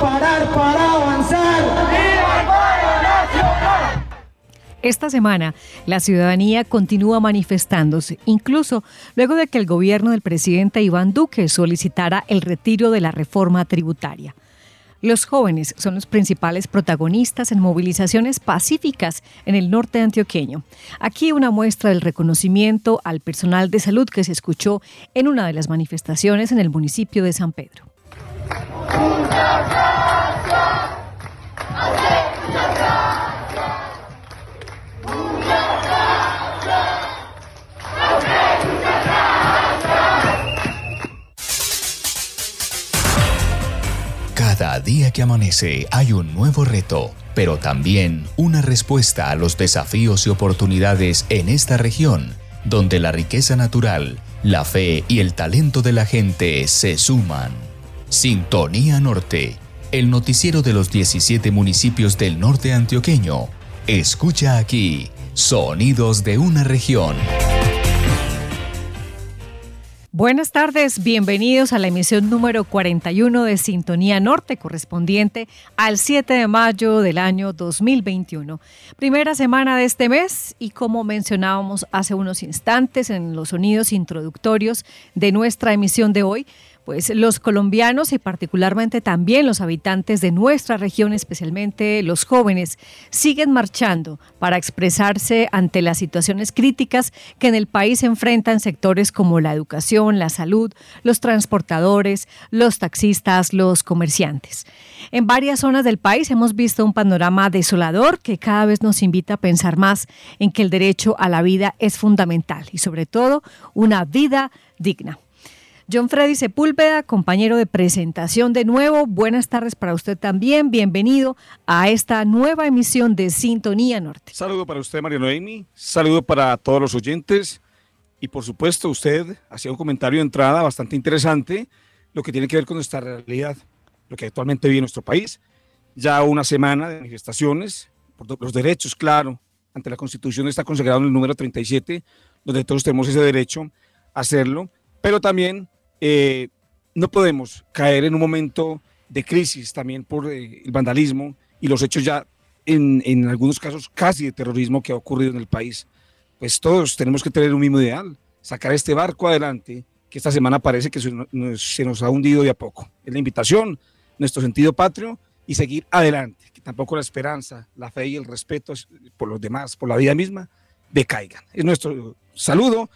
parar para avanzar. Esta semana, la ciudadanía continúa manifestándose, incluso luego de que el gobierno del presidente Iván Duque solicitara el retiro de la reforma tributaria. Los jóvenes son los principales protagonistas en movilizaciones pacíficas en el norte antioqueño. Aquí una muestra del reconocimiento al personal de salud que se escuchó en una de las manifestaciones en el municipio de San Pedro. Cada día que amanece hay un nuevo reto, pero también una respuesta a los desafíos y oportunidades en esta región, donde la riqueza natural, la fe y el talento de la gente se suman. Sintonía Norte, el noticiero de los 17 municipios del norte antioqueño. Escucha aquí, sonidos de una región. Buenas tardes, bienvenidos a la emisión número 41 de Sintonía Norte, correspondiente al 7 de mayo del año 2021. Primera semana de este mes y como mencionábamos hace unos instantes en los sonidos introductorios de nuestra emisión de hoy, pues los colombianos y particularmente también los habitantes de nuestra región, especialmente los jóvenes, siguen marchando para expresarse ante las situaciones críticas que en el país enfrentan sectores como la educación, la salud, los transportadores, los taxistas, los comerciantes. En varias zonas del país hemos visto un panorama desolador que cada vez nos invita a pensar más en que el derecho a la vida es fundamental y sobre todo una vida digna. John Freddy Sepúlveda, compañero de presentación de nuevo. Buenas tardes para usted también. Bienvenido a esta nueva emisión de Sintonía Norte. Saludo para usted, María Noemi. Saludo para todos los oyentes. Y por supuesto, usted hacía un comentario de entrada bastante interesante, lo que tiene que ver con nuestra realidad, lo que actualmente vive nuestro país. Ya una semana de manifestaciones por los derechos, claro, ante la Constitución está consagrado en el número 37, donde todos tenemos ese derecho a hacerlo, pero también eh, no podemos caer en un momento de crisis también por eh, el vandalismo y los hechos ya en, en, algunos casos casi de terrorismo que ha ocurrido en el país. Pues todos tenemos que tener un mismo ideal, sacar este barco adelante, que esta semana parece que se nos, ha hundido de a poco. Es la invitación, nuestro sentido patrio y seguir adelante, que tampoco la esperanza, la fe y el respeto por los demás, por la vida misma, decaigan. Es nuestro saludo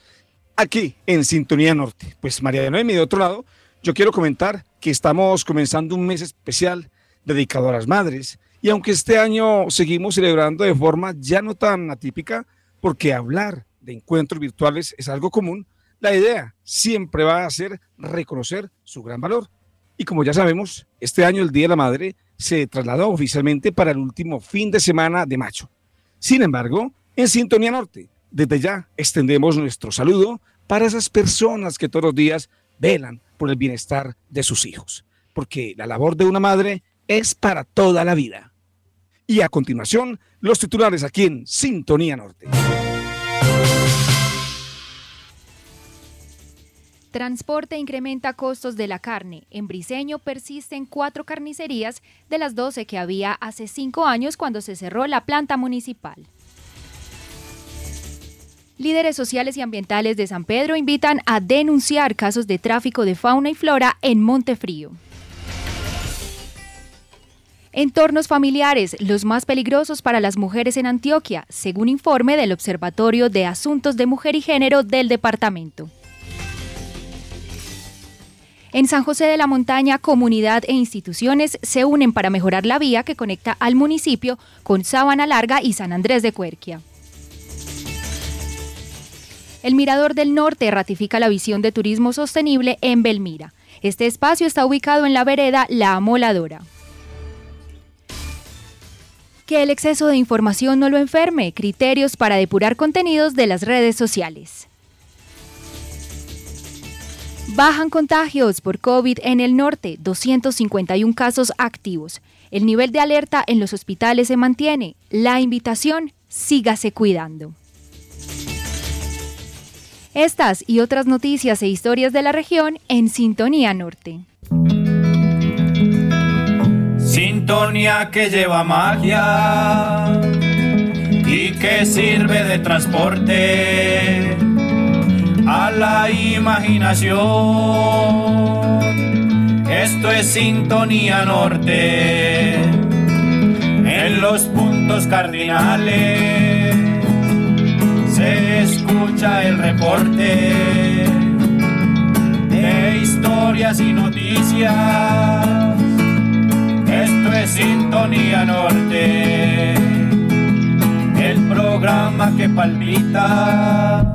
aquí en Sintonía Norte. Pues María de Noemi, de otro lado, yo quiero comentar que estamos comenzando un mes especial dedicado a las madres y aunque este año seguimos celebrando de forma ya no tan atípica, porque hablar de encuentros virtuales es algo común, la idea siempre va a ser reconocer su gran valor. Y como ya sabemos, este año el Día de la Madre se trasladó oficialmente para el último fin de semana de mayo. Sin embargo, en Sintonía Norte desde ya extendemos nuestro saludo para esas personas que todos los días velan por el bienestar de sus hijos, porque la labor de una madre es para toda la vida. Y a continuación, los titulares aquí en Sintonía Norte. Transporte incrementa costos de la carne. En Briseño persisten cuatro carnicerías de las 12 que había hace cinco años cuando se cerró la planta municipal. Líderes sociales y ambientales de San Pedro invitan a denunciar casos de tráfico de fauna y flora en Montefrío. Entornos familiares, los más peligrosos para las mujeres en Antioquia, según informe del Observatorio de Asuntos de Mujer y Género del departamento. En San José de la Montaña, comunidad e instituciones se unen para mejorar la vía que conecta al municipio con Sabana Larga y San Andrés de Cuerquia. El Mirador del Norte ratifica la visión de turismo sostenible en Belmira. Este espacio está ubicado en la vereda La Amoladora. Que el exceso de información no lo enferme. Criterios para depurar contenidos de las redes sociales. Bajan contagios por COVID en el norte, 251 casos activos. El nivel de alerta en los hospitales se mantiene. La invitación, sígase cuidando. Estas y otras noticias e historias de la región en Sintonía Norte. sintonía que lleva magia y que sirve de transporte a la imaginación. Esto es sintonía norte en los puntos cardinales. Se escucha el reporte de historias y noticias. Esto es Sintonía Norte, el programa que palpita,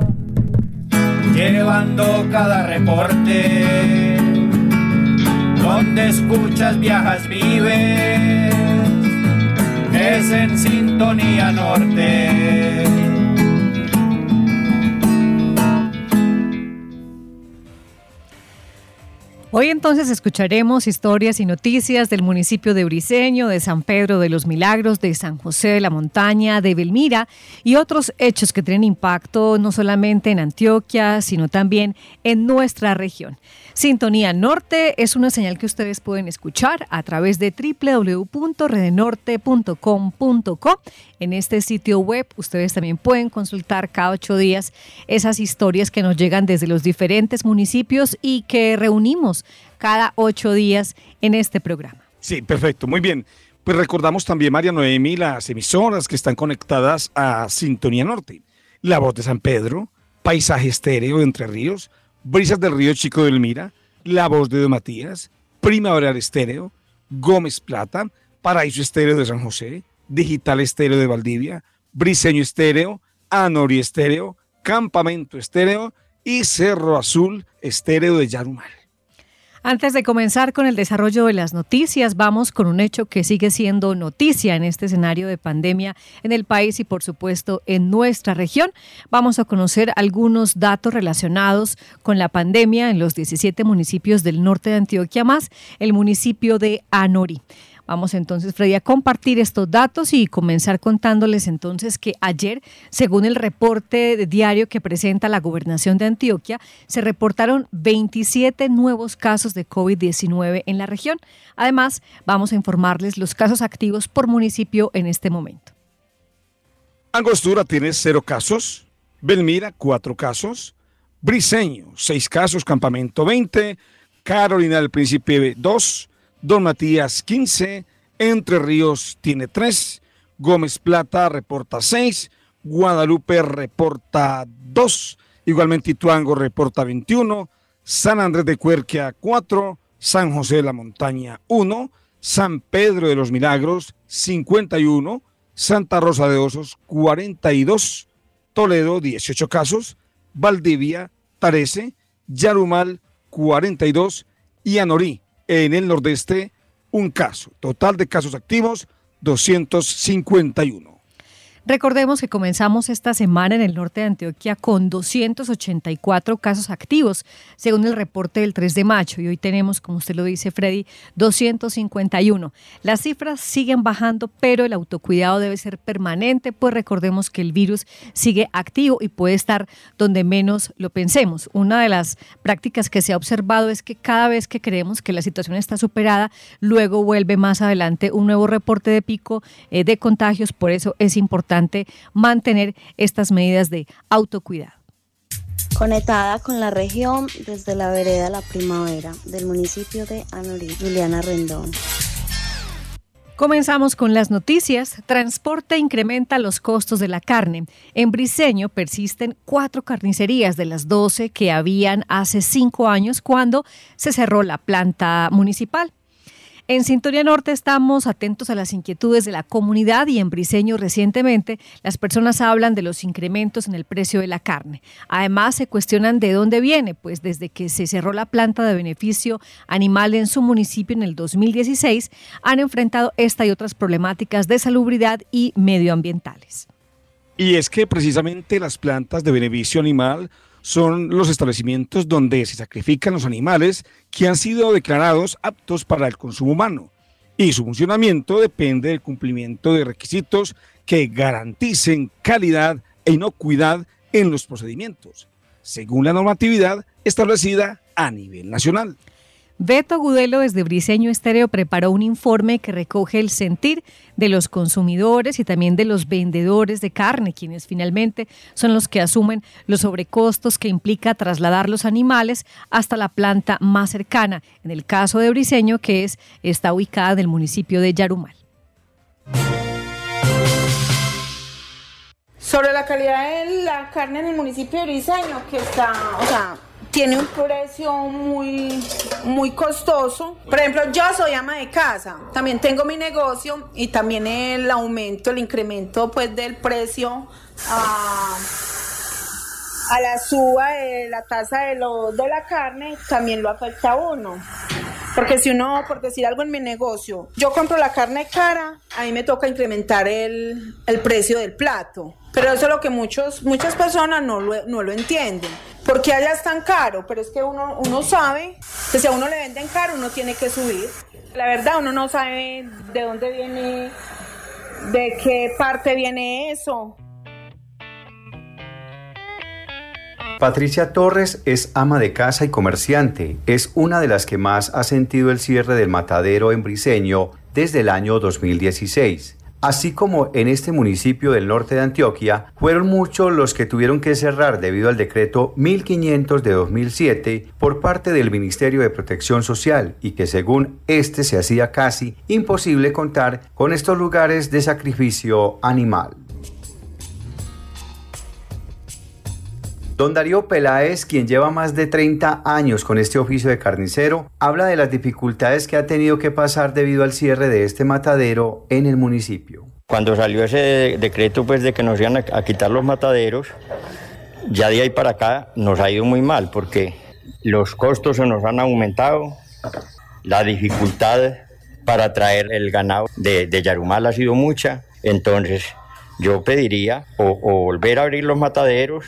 llevando cada reporte, donde escuchas, viajas, vives, es en Sintonía Norte. Hoy entonces escucharemos historias y noticias del municipio de Briceño, de San Pedro de los Milagros, de San José de la Montaña, de Belmira y otros hechos que tienen impacto no solamente en Antioquia, sino también en nuestra región. Sintonía Norte es una señal que ustedes pueden escuchar a través de www.redenorte.com.co. En este sitio web ustedes también pueden consultar cada ocho días esas historias que nos llegan desde los diferentes municipios y que reunimos cada ocho días en este programa. Sí, perfecto, muy bien. Pues recordamos también, María Noemi, las emisoras que están conectadas a Sintonía Norte. La Voz de San Pedro, Paisaje Estéreo Entre Ríos, Brisas del Río Chico del Mira, La Voz de Don Matías, Primavera Estéreo, Gómez Plata, Paraíso Estéreo de San José, Digital Estéreo de Valdivia, Briseño Estéreo, Anori Estéreo, Campamento Estéreo y Cerro Azul Estéreo de Yarumal. Antes de comenzar con el desarrollo de las noticias, vamos con un hecho que sigue siendo noticia en este escenario de pandemia en el país y por supuesto en nuestra región. Vamos a conocer algunos datos relacionados con la pandemia en los 17 municipios del norte de Antioquia más el municipio de Anori. Vamos entonces, Freddy, a compartir estos datos y comenzar contándoles entonces que ayer, según el reporte diario que presenta la gobernación de Antioquia, se reportaron 27 nuevos casos de COVID-19 en la región. Además, vamos a informarles los casos activos por municipio en este momento. Angostura tiene cero casos, Belmira cuatro casos, Briseño seis casos, Campamento 20, Carolina del Príncipe 2, Don Matías 15, Entre Ríos tiene 3, Gómez Plata reporta 6, Guadalupe reporta 2, igualmente Ituango reporta 21, San Andrés de Cuerquia 4, San José de la Montaña 1, San Pedro de los Milagros 51, Santa Rosa de Osos 42, Toledo 18 casos, Valdivia 13, Yarumal 42 y Anorí en el nordeste un caso. Total de casos activos 251. Recordemos que comenzamos esta semana en el norte de Antioquia con 284 casos activos, según el reporte del 3 de mayo, y hoy tenemos, como usted lo dice, Freddy, 251. Las cifras siguen bajando, pero el autocuidado debe ser permanente, pues recordemos que el virus sigue activo y puede estar donde menos lo pensemos. Una de las prácticas que se ha observado es que cada vez que creemos que la situación está superada, luego vuelve más adelante un nuevo reporte de pico eh, de contagios, por eso es importante mantener estas medidas de autocuidado. Conectada con la región desde la vereda La Primavera del municipio de Anorí, Juliana Rendón. Comenzamos con las noticias. Transporte incrementa los costos de la carne. En Briseño persisten cuatro carnicerías de las 12 que habían hace cinco años cuando se cerró la planta municipal. En Sintonía Norte estamos atentos a las inquietudes de la comunidad y en Briseño recientemente las personas hablan de los incrementos en el precio de la carne. Además se cuestionan de dónde viene, pues desde que se cerró la planta de beneficio animal en su municipio en el 2016 han enfrentado esta y otras problemáticas de salubridad y medioambientales. Y es que precisamente las plantas de beneficio animal son los establecimientos donde se sacrifican los animales que han sido declarados aptos para el consumo humano y su funcionamiento depende del cumplimiento de requisitos que garanticen calidad e inocuidad en los procedimientos, según la normatividad establecida a nivel nacional. Beto Gudelo desde Briseño Estéreo preparó un informe que recoge el sentir de los consumidores y también de los vendedores de carne, quienes finalmente son los que asumen los sobrecostos que implica trasladar los animales hasta la planta más cercana, en el caso de Briseño, que es, está ubicada en el municipio de Yarumal. Sobre la calidad de la carne en el municipio de Briseño, que está, o sea, tiene un precio muy, muy costoso. Por ejemplo, yo soy ama de casa, también tengo mi negocio y también el aumento, el incremento pues del precio a, a la suba de la tasa de, lo, de la carne también lo afecta a uno. Porque si uno, por decir algo en mi negocio, yo compro la carne cara, a mí me toca incrementar el, el precio del plato. Pero eso es lo que muchos, muchas personas no no lo entienden. Porque allá es tan caro, pero es que uno, uno sabe que si a uno le venden caro, uno tiene que subir. La verdad, uno no sabe de dónde viene, de qué parte viene eso. Patricia Torres es ama de casa y comerciante. Es una de las que más ha sentido el cierre del matadero en Briseño desde el año 2016. Así como en este municipio del norte de Antioquia, fueron muchos los que tuvieron que cerrar debido al decreto 1500 de 2007 por parte del Ministerio de Protección Social y que según este se hacía casi imposible contar con estos lugares de sacrificio animal. Don Darío Peláez, quien lleva más de 30 años con este oficio de carnicero, habla de las dificultades que ha tenido que pasar debido al cierre de este matadero en el municipio. Cuando salió ese decreto pues de que nos iban a quitar los mataderos, ya de ahí para acá nos ha ido muy mal porque los costos se nos han aumentado, la dificultad para traer el ganado de, Yarumal ha sido mucha, entonces yo pediría o volver a abrir los mataderos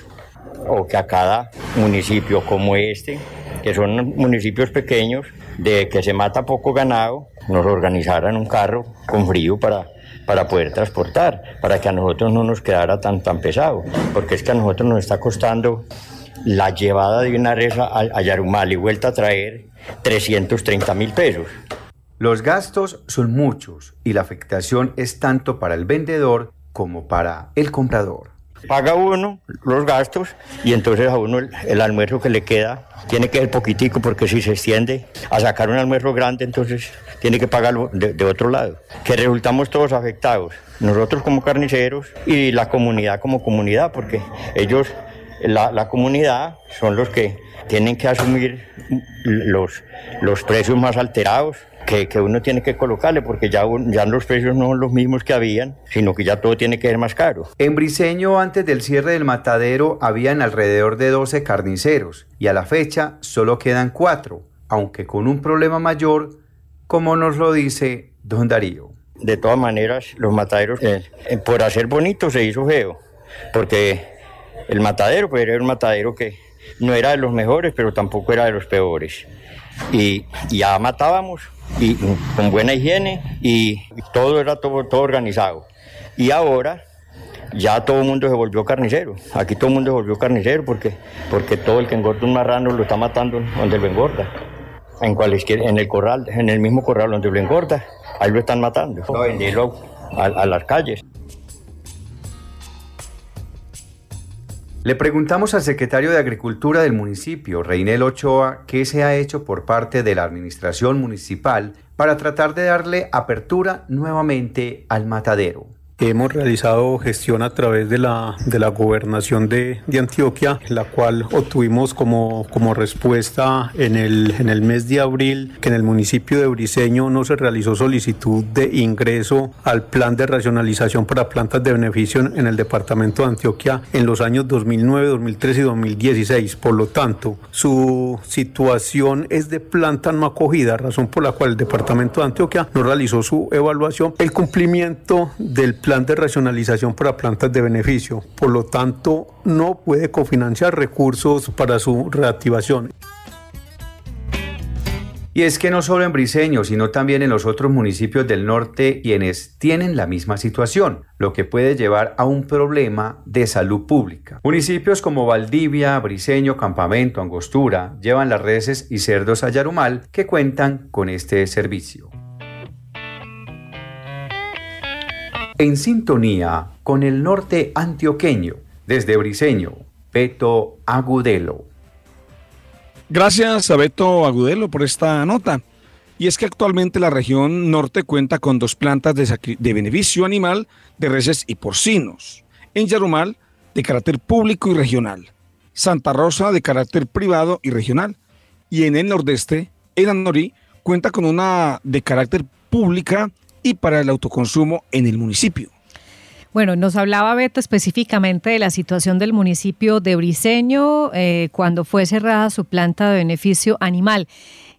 o que a cada municipio como este, que son municipios pequeños, de que se mata poco ganado, nos organizaran un carro con frío para, para poder transportar, para que a nosotros no nos quedara tan, tan pesado, porque es que a nosotros nos está costando la llevada de una res a, Yarumal y vuelta a traer 330 mil pesos. Los gastos son muchos y la afectación es tanto para el vendedor como para el comprador paga uno los gastos y entonces a uno el, almuerzo que le queda tiene que ser poquitico porque si se extiende a sacar un almuerzo grande entonces tiene que pagarlo de, de otro lado. Que resultamos todos afectados, nosotros como carniceros y la comunidad como comunidad porque ellos, la, la comunidad son los que tienen que asumir los, los precios más alterados que, que, uno tiene que colocarle porque ya, ya los precios no son los mismos que habían, sino que ya todo tiene que ser más caro. En Briseño, antes del cierre del matadero, habían alrededor de 12 carniceros y a la fecha solo quedan 4, aunque con un problema mayor, como nos lo dice don Darío. De todas maneras, los mataderos, eh, por hacer bonito, se hizo feo, porque el matadero pues, era un matadero que no era de los mejores, pero tampoco era de los peores. Y ya matábamos y con buena higiene y todo era todo, todo organizado. Y ahora ya todo el mundo se volvió carnicero. Aquí todo el mundo se volvió carnicero porque, porque todo el que engorda un marrano lo está matando donde lo engorda. En cualquier, en el corral, en el mismo corral donde lo engorda, ahí lo están matando. A venderlo a, a las calles. Le preguntamos al secretario de Agricultura del municipio, Reinel Ochoa, qué se ha hecho por parte de la administración municipal para tratar de darle apertura nuevamente al matadero. Hemos realizado gestión a través de la, de la gobernación de, de Antioquia, la cual obtuvimos como, como respuesta en el, en el mes de abril que en el municipio de Briseño no se realizó solicitud de ingreso al plan de racionalización para plantas de beneficio en el departamento de Antioquia en los años 2009, 2013 y 2016. Por lo tanto, su situación es de planta no acogida, razón por la cual el departamento de Antioquia no realizó su evaluación. El cumplimiento del plan de racionalización para plantas de beneficio. Por lo tanto, no puede cofinanciar recursos para su reactivación. Y es que no solo en Briseño, sino también en los otros municipios del norte quienes tienen la misma situación, lo que puede llevar a un problema de salud pública. Municipios como Valdivia, Briseño, Campamento, Angostura llevan las reses y cerdos a Yarumal que cuentan con este servicio. En sintonía con el norte antioqueño, desde Briseño, Beto Agudelo. Gracias a Beto Agudelo por esta nota. Y es que actualmente la región norte cuenta con dos plantas de, beneficio animal de reses y porcinos. En Yarumal, de carácter público y regional. Santa Rosa, de carácter privado y regional. Y en el nordeste, en Anorí, cuenta con una de carácter pública y para el autoconsumo en el municipio. Bueno, nos hablaba Beto específicamente de la situación del municipio de Briseño eh, cuando fue cerrada su planta de beneficio animal.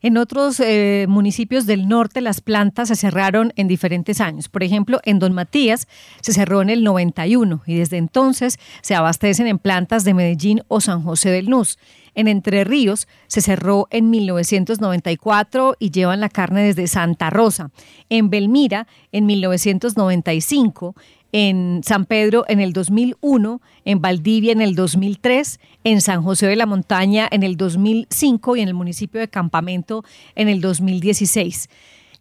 En otros eh, municipios del norte las plantas se cerraron en diferentes años. Por ejemplo, en Don Matías se cerró en el 91 y desde entonces se abastecen en plantas de Medellín o San José del Nus. En Entre Ríos se cerró en 1994 y llevan la carne desde Santa Rosa. En Belmira en 1995 en San Pedro en el 2001, en Valdivia en el 2003, en San José de la Montaña en el 2005 y en el municipio de Campamento en el 2016.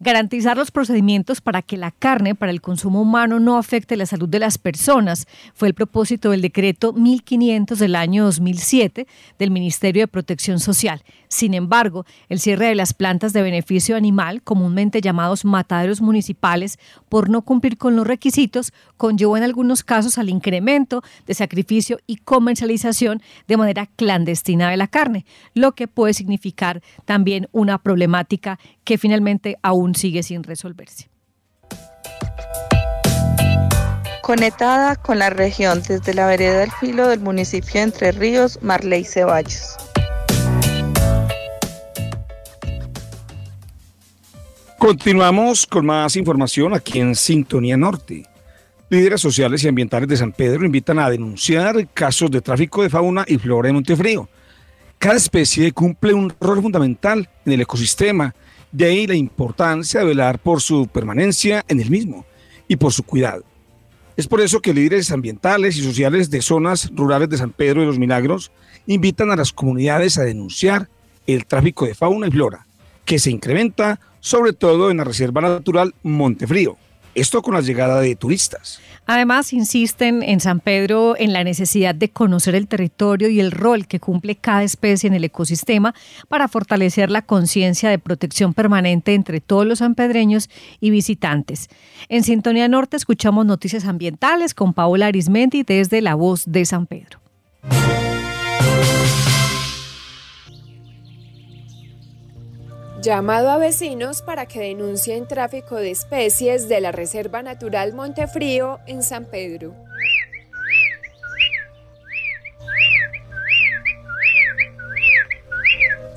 Garantizar los procedimientos para que la carne para el consumo humano no afecte la salud de las personas fue el propósito del decreto 1500 del año 2007 del Ministerio de Protección Social. Sin embargo, el cierre de las plantas de beneficio animal, comúnmente llamados mataderos municipales, por no cumplir con los requisitos, conllevó en algunos casos al incremento de sacrificio y comercialización de manera clandestina de la carne, lo que puede significar también una problemática que finalmente aún sigue sin resolverse. Conectada con la región desde la vereda del filo del municipio de Entre Ríos, Marley Ceballos. Continuamos con más información aquí en Sintonía Norte. Líderes sociales y ambientales de San Pedro invitan a denunciar casos de tráfico de fauna y flora en Montefrío. Cada especie cumple un rol fundamental en el ecosistema de ahí la importancia de velar por su permanencia en el mismo y por su cuidado. Es por eso que líderes ambientales y sociales de zonas rurales de San Pedro de los Milagros invitan a las comunidades a denunciar el tráfico de fauna y flora, que se incrementa sobre todo en la Reserva Natural Montefrío. Esto con la llegada de turistas. Además, insisten en San Pedro en la necesidad de conocer el territorio y el rol que cumple cada especie en el ecosistema para fortalecer la conciencia de protección permanente entre todos los sanpedreños y visitantes. En Sintonía Norte escuchamos noticias ambientales con Paola Arismendi desde La Voz de San Pedro. Llamado a vecinos para que denuncien tráfico de especies de la Reserva Natural Montefrío en San Pedro.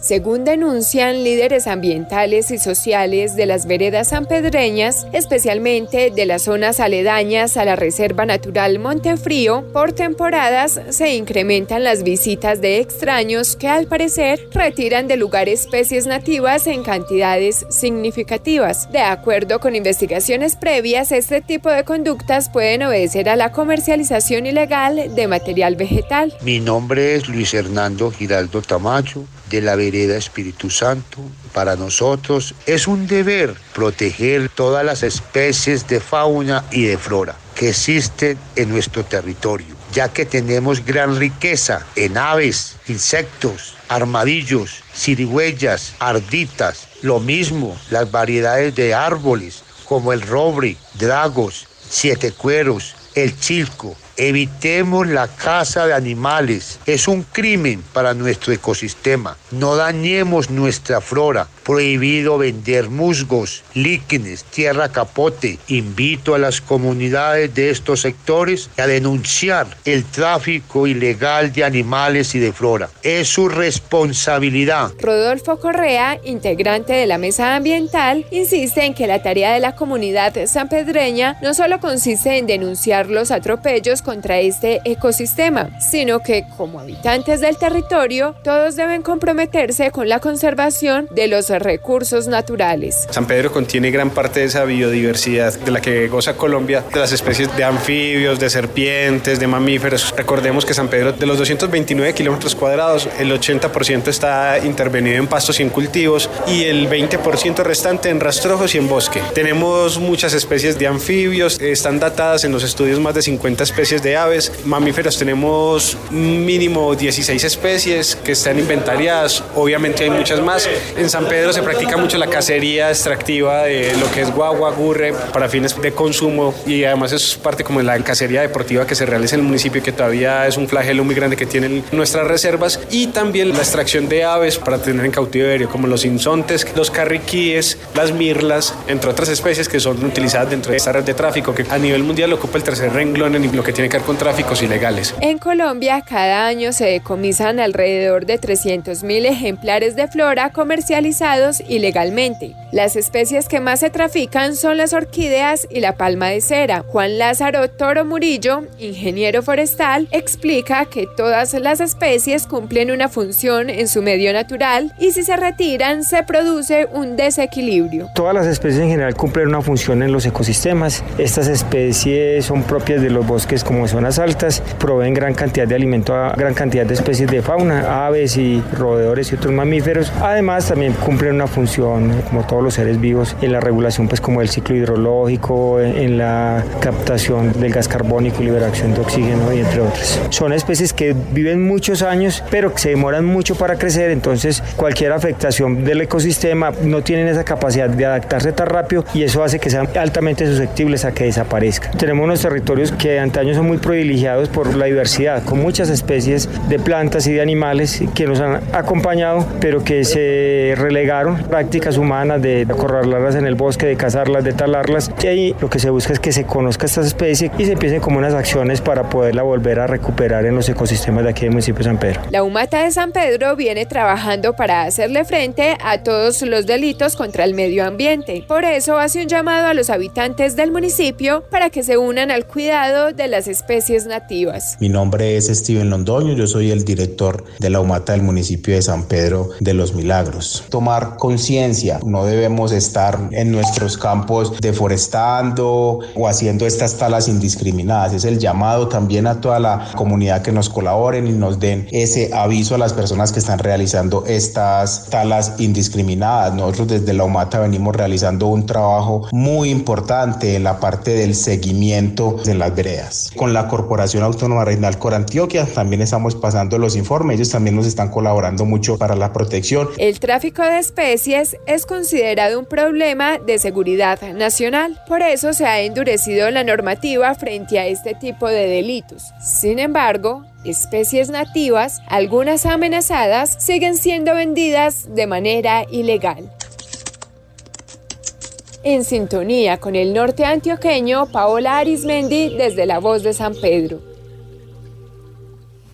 Según denuncian líderes ambientales y sociales de las veredas sanpedreñas, especialmente de las zonas aledañas a la Reserva Natural Montefrío, por temporadas se incrementan las visitas de extraños que al parecer retiran del lugar especies nativas en cantidades significativas. De acuerdo con investigaciones previas, este tipo de conductas pueden obedecer a la comercialización ilegal de material vegetal. Mi nombre es Luis Hernando Giraldo Tamayo de la vereda Espíritu Santo. Para nosotros es un deber proteger todas las especies de fauna y de flora que existen en nuestro territorio, ya que tenemos gran riqueza en aves, insectos, armadillos, cirigüeyas, arditas, lo mismo las variedades de árboles como el roble, dragos, siete cueros, el chilco, Evitemos la caza de animales. Es un crimen para nuestro ecosistema. No dañemos nuestra flora. Prohibido vender musgos, líquenes, tierra capote. Invito a las comunidades de estos sectores a denunciar el tráfico ilegal de animales y de flora. Es su responsabilidad. Rodolfo Correa, integrante de la Mesa Ambiental, insiste en que la tarea de la comunidad sanpedreña no solo consiste en denunciar los atropellos contra este ecosistema, sino que como habitantes del territorio, todos deben comprometerse con la conservación de los recursos naturales. San Pedro contiene gran parte de esa biodiversidad de la que goza Colombia, de las especies de anfibios, de serpientes, de mamíferos. Recordemos que San Pedro, de los 229 kilómetros cuadrados, el 80% está intervenido en pastos y en cultivos y el 20% restante en rastrojos y en bosque. Tenemos muchas especies de anfibios, están datadas en los estudios más de 50 especies de aves. Mamíferos tenemos mínimo 16 especies que están inventariadas, obviamente hay muchas más. En San Pedro se practica mucho la cacería extractiva de lo que es guagua, gurre, para fines de consumo y además es parte como de la cacería deportiva que se realiza en el municipio que todavía es un flagelo muy grande que tienen nuestras reservas y también la extracción de aves para tener en cautiverio como los insontes, los carriquíes, las mirlas, entre otras especies que son utilizadas dentro de esta red de tráfico que a nivel mundial ocupa el tercer renglón en lo que tiene que ver con tráficos ilegales. En Colombia cada año se decomisan alrededor de 300.000 ejemplares de flora comercializados ilegalmente. Las especies que más se trafican son las orquídeas y la palma de cera. Juan Lázaro Toro Murillo, ingeniero forestal, explica que todas las especies cumplen una función en su medio natural y si se retiran se produce un desequilibrio. Todas las especies en general cumplen una función en los ecosistemas. Estas especies son propias de los bosques como zonas altas, proveen gran cantidad de alimento a gran cantidad de especies de fauna, aves y roedores y otros mamíferos. Además también cumplen una función como todos los seres vivos en la regulación pues como el ciclo hidrológico, en la captación del gas carbónico y liberación de oxígeno y entre otras. Son especies que viven muchos años pero que se demoran mucho para crecer, entonces cualquier afectación del ecosistema no tienen esa capacidad de adaptarse tan rápido y eso hace que sean altamente susceptibles a que desaparezcan. Tenemos unos territorios que antaño son muy privilegiados por la diversidad, con muchas especies de plantas y de animales que nos han acompañado, pero que se relegaron prácticas humanas de acorralarlas en el bosque, de cazarlas, de talarlas. Y ahí lo que se busca es que se conozca esta especie y se empiecen como unas acciones para poderla volver a recuperar en los ecosistemas de aquí del municipio de San Pedro. La Humata de San Pedro viene trabajando para hacerle frente a todos los delitos contra el medio ambiente. Por eso hace un llamado a los habitantes del municipio para que se unan al cuidado de las especies nativas. Mi nombre es Steven Londoño, yo soy el director de la Humata del municipio de San Pedro de los Milagros. Tomar conciencia, no debemos estar en nuestros campos deforestando o haciendo estas talas indiscriminadas. Es el llamado también a toda la comunidad que nos colaboren y nos den ese aviso a las personas que están realizando estas talas indiscriminadas. Nosotros desde la UMATA venimos realizando un trabajo muy importante en la parte del seguimiento de las veredas. Con la Corporación Autónoma Regional Corantioquia también estamos pasando los informes, ellos también nos están colaborando mucho para la protección. El tráfico de especies es considerado un problema de seguridad nacional, por eso se ha endurecido la normativa frente a este tipo de delitos. Sin embargo, especies nativas, algunas amenazadas, siguen siendo vendidas de manera ilegal. En sintonía con el norte antioqueño, Paola Arismendi desde La Voz de San Pedro.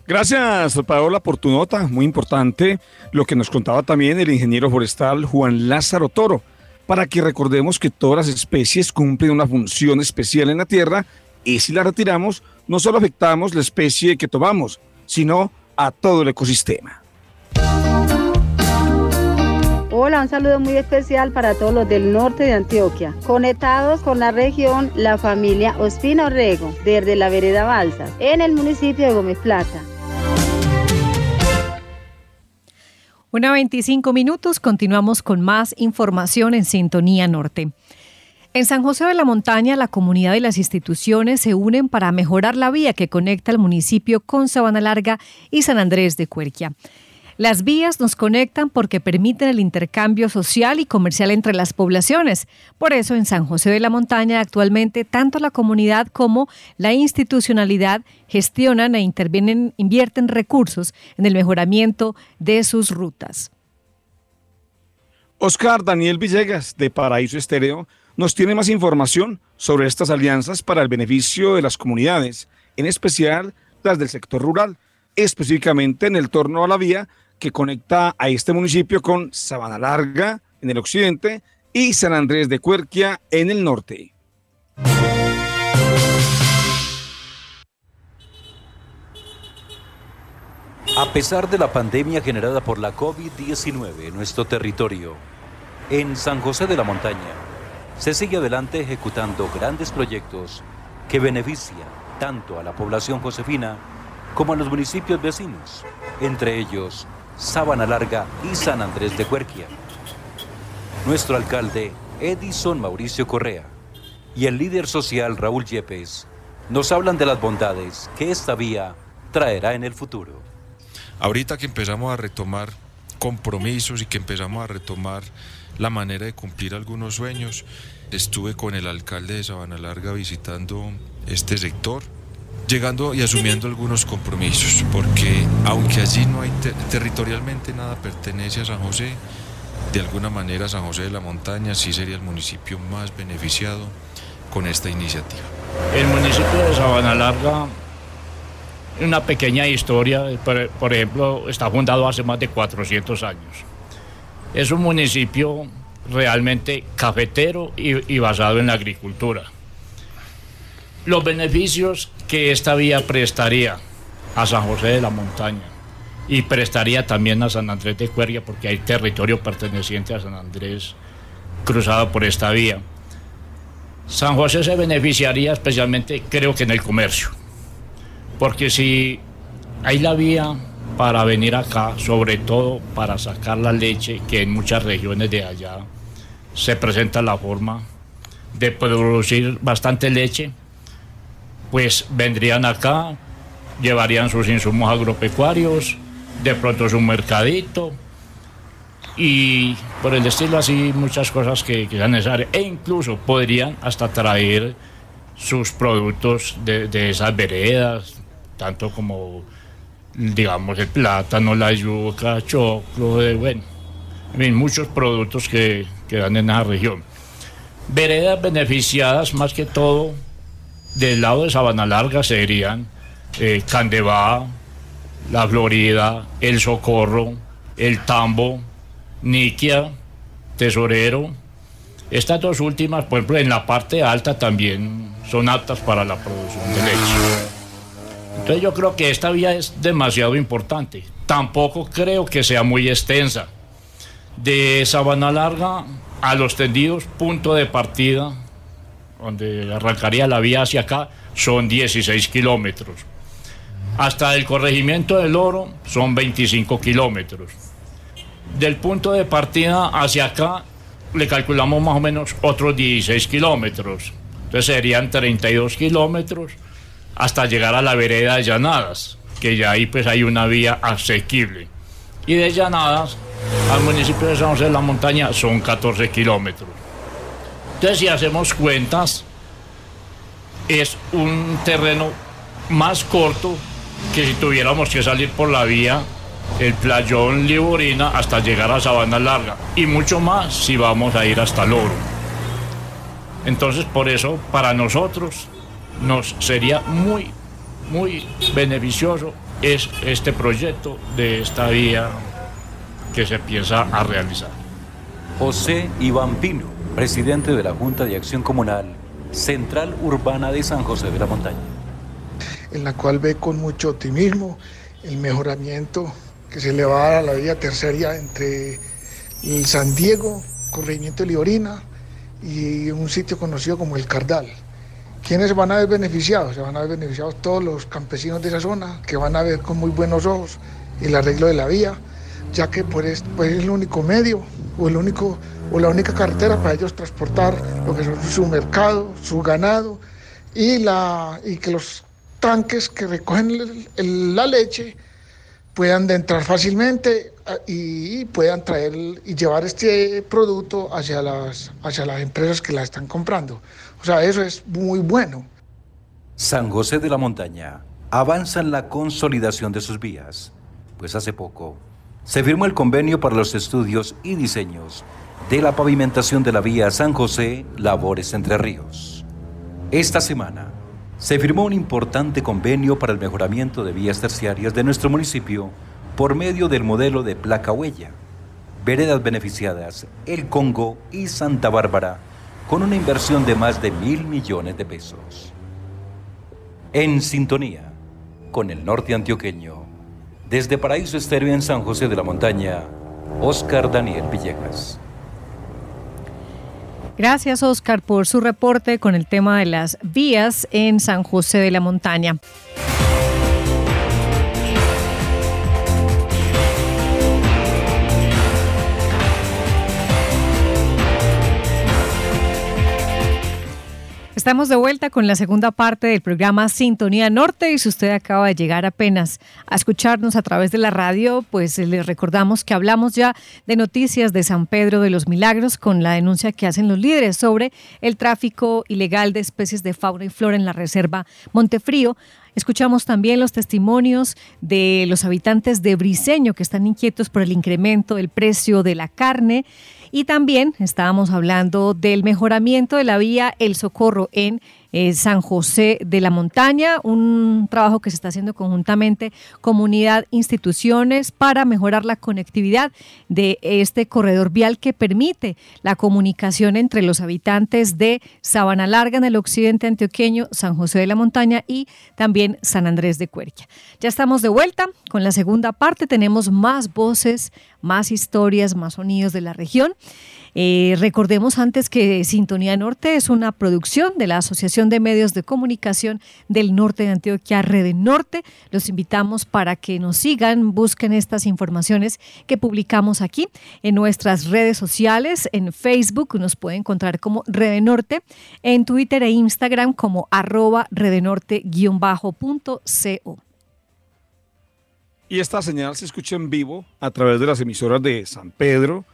Gracias, Paola, por tu nota, muy importante lo que nos contaba también el ingeniero forestal Juan Lázaro Toro, para que recordemos que todas las especies cumplen una función especial en la Tierra y si la retiramos, no solo afectamos la especie que tomamos, sino a todo el ecosistema. Hola, un saludo muy especial para todos los del norte de Antioquia, conectados con la región La Familia Ospina Orrego, desde la vereda Balsa, en el municipio de Gómez Plata. Una 25 minutos, continuamos con más información en Sintonía Norte. En San José de la Montaña, la comunidad y las instituciones se unen para mejorar la vía que conecta el municipio con Sabana Larga y San Andrés de Cuerquia. Las vías nos conectan porque permiten el intercambio social y comercial entre las poblaciones. Por eso en San José de la Montaña actualmente tanto la comunidad como la institucionalidad gestionan e intervienen, invierten recursos en el mejoramiento de sus rutas. Oscar Daniel Villegas de Paraíso Estéreo nos tiene más información sobre estas alianzas para el beneficio de las comunidades, en especial las del sector rural, específicamente en el torno a la vía que conecta a este municipio con Sabana Larga en el occidente y San Andrés de Cuerquia en el norte. A pesar de la pandemia generada por la COVID-19 en nuestro territorio, en San José de la Montaña se sigue adelante ejecutando grandes proyectos que benefician tanto a la población josefina como a los municipios vecinos, entre ellos Sabana Larga y San Andrés de Cuerquia. Nuestro alcalde Edison Mauricio Correa y el líder social Raúl Yepes nos hablan de las bondades que esta vía traerá en el futuro. Ahorita que empezamos a retomar compromisos y que empezamos a retomar la manera de cumplir algunos sueños, estuve con el alcalde de Sabana Larga visitando este sector, llegando y asumiendo algunos compromisos, porque aunque allí no hay territorialmente nada pertenece a San José, de alguna manera San José de la Montaña sí sería el municipio más beneficiado con esta iniciativa. El municipio de Sabana Larga, una pequeña historia, por, ejemplo, está fundado hace más de 400 años. Es un municipio realmente cafetero y, y basado en la agricultura. Los beneficios que esta vía prestaría a San José de la Montaña y prestaría también a San Andrés de Cuerria porque hay territorio perteneciente a San Andrés cruzado por esta vía. San José se beneficiaría especialmente, creo que en el comercio, porque si hay la vía para venir acá, sobre todo para sacar la leche, que en muchas regiones de allá se presenta la forma de producir bastante leche, pues vendrían acá, llevarían sus insumos agropecuarios, de pronto su mercadito y por el estilo así muchas cosas que, que sean necesarias e incluso podrían hasta traer sus productos de, esas veredas, tanto como digamos el plátano, la yuca, choclo, de, bueno, muchos productos que, que dan en esa región. Veredas beneficiadas más que todo del lado de Sabana Larga serían eh, Candevá, La Florida, El Socorro, El Tambo, Niquia, Tesorero. Estas dos últimas, por ejemplo, en la parte alta también son aptas para la producción de leche. Entonces yo creo que esta vía es demasiado importante. Tampoco creo que sea muy extensa. De Sabana Larga a los tendidos, punto de partida, donde arrancaría la vía hacia acá, son 16 kilómetros. Hasta el corregimiento del Oro son 25 kilómetros. Del punto de partida hacia acá le calculamos más o menos otros 16 kilómetros. Entonces serían 32 kilómetros hasta llegar a la vereda de Llanadas, que ya ahí pues hay una vía asequible. Y de Llanadas al municipio de San José de la Montaña son 14 kilómetros. Entonces si hacemos cuentas, es un terreno más corto que si tuviéramos que salir por la vía el playón Liborina hasta llegar a Sabana Larga y mucho más si vamos a ir hasta Loro. Entonces por eso para nosotros nos sería muy, muy beneficioso es este proyecto de esta vía que se piensa a realizar. José Iván Pino, presidente de la Junta de Acción Comunal Central Urbana de San José de la Montaña. En la cual ve con mucho optimismo el mejoramiento que se le va a dar a la vía tercera entre el San Diego, corregimiento de Liorina y un sitio conocido como el Cardal. ¿Quiénes van a ver beneficiados? Se van a ver beneficiados todos los campesinos de esa zona, que van a ver con muy buenos ojos el arreglo de la vía, ya que pues, pues es el único medio o, el único, o la única carretera para ellos transportar lo que son su mercado, su ganado y, la, y que los tanques que recogen la leche puedan entrar fácilmente ah, y puedan traer y llevar este producto hacia las, hacia las empresas que la están comprando. O sea, eso es muy bueno. San José de la Montaña avanza en la consolidación de sus vías, pues hace poco se firmó el convenio para los estudios y diseños de la pavimentación de la vía San José Labores Entre Ríos. Esta semana se firmó un importante convenio para el mejoramiento de vías terciarias de nuestro municipio por medio del modelo de placa huella. Veredas beneficiadas, El Congo y Santa Bárbara, con una inversión de más de mil millones de pesos. En sintonía con el norte antioqueño, Desde Paraíso Estéreo en San José de la Montaña, Oscar Daniel Villegas. Gracias, Oscar, por su reporte con el tema de las vías en San José de la Montaña. Estamos de vuelta con la segunda parte del programa Sintonía Norte y si usted acaba de llegar apenas a escucharnos a través de la radio, pues les recordamos que hablamos ya de noticias de San Pedro de los Milagros con la denuncia que hacen los líderes sobre el tráfico ilegal de especies de fauna y flora en la reserva Montefrío. Escuchamos también los testimonios de los habitantes de Briseño que están inquietos por el incremento del precio de la carne. Y también estábamos hablando del mejoramiento de la vía El Socorro en eh, San José de la Montaña, un trabajo que se está haciendo conjuntamente comunidad, instituciones para mejorar la conectividad de este corredor vial que permite la comunicación entre los habitantes de Sabana Larga en el occidente antioqueño, San José de la Montaña y también San Andrés de Cuerquia. Ya estamos de vuelta con la segunda parte, tenemos más voces, más historias, más sonidos de la región. Eh, recordemos antes que Sintonía Norte es una producción de la Asociación de Medios de Comunicación del Norte de Antioquia, Red Norte. Los invitamos para que nos sigan, busquen estas informaciones que publicamos aquí en nuestras redes sociales. En Facebook nos puede encontrar como Red Norte, en Twitter e Instagram como arroba redenorte-co. Y esta señal se escucha en vivo a través de las emisoras de San Pedro,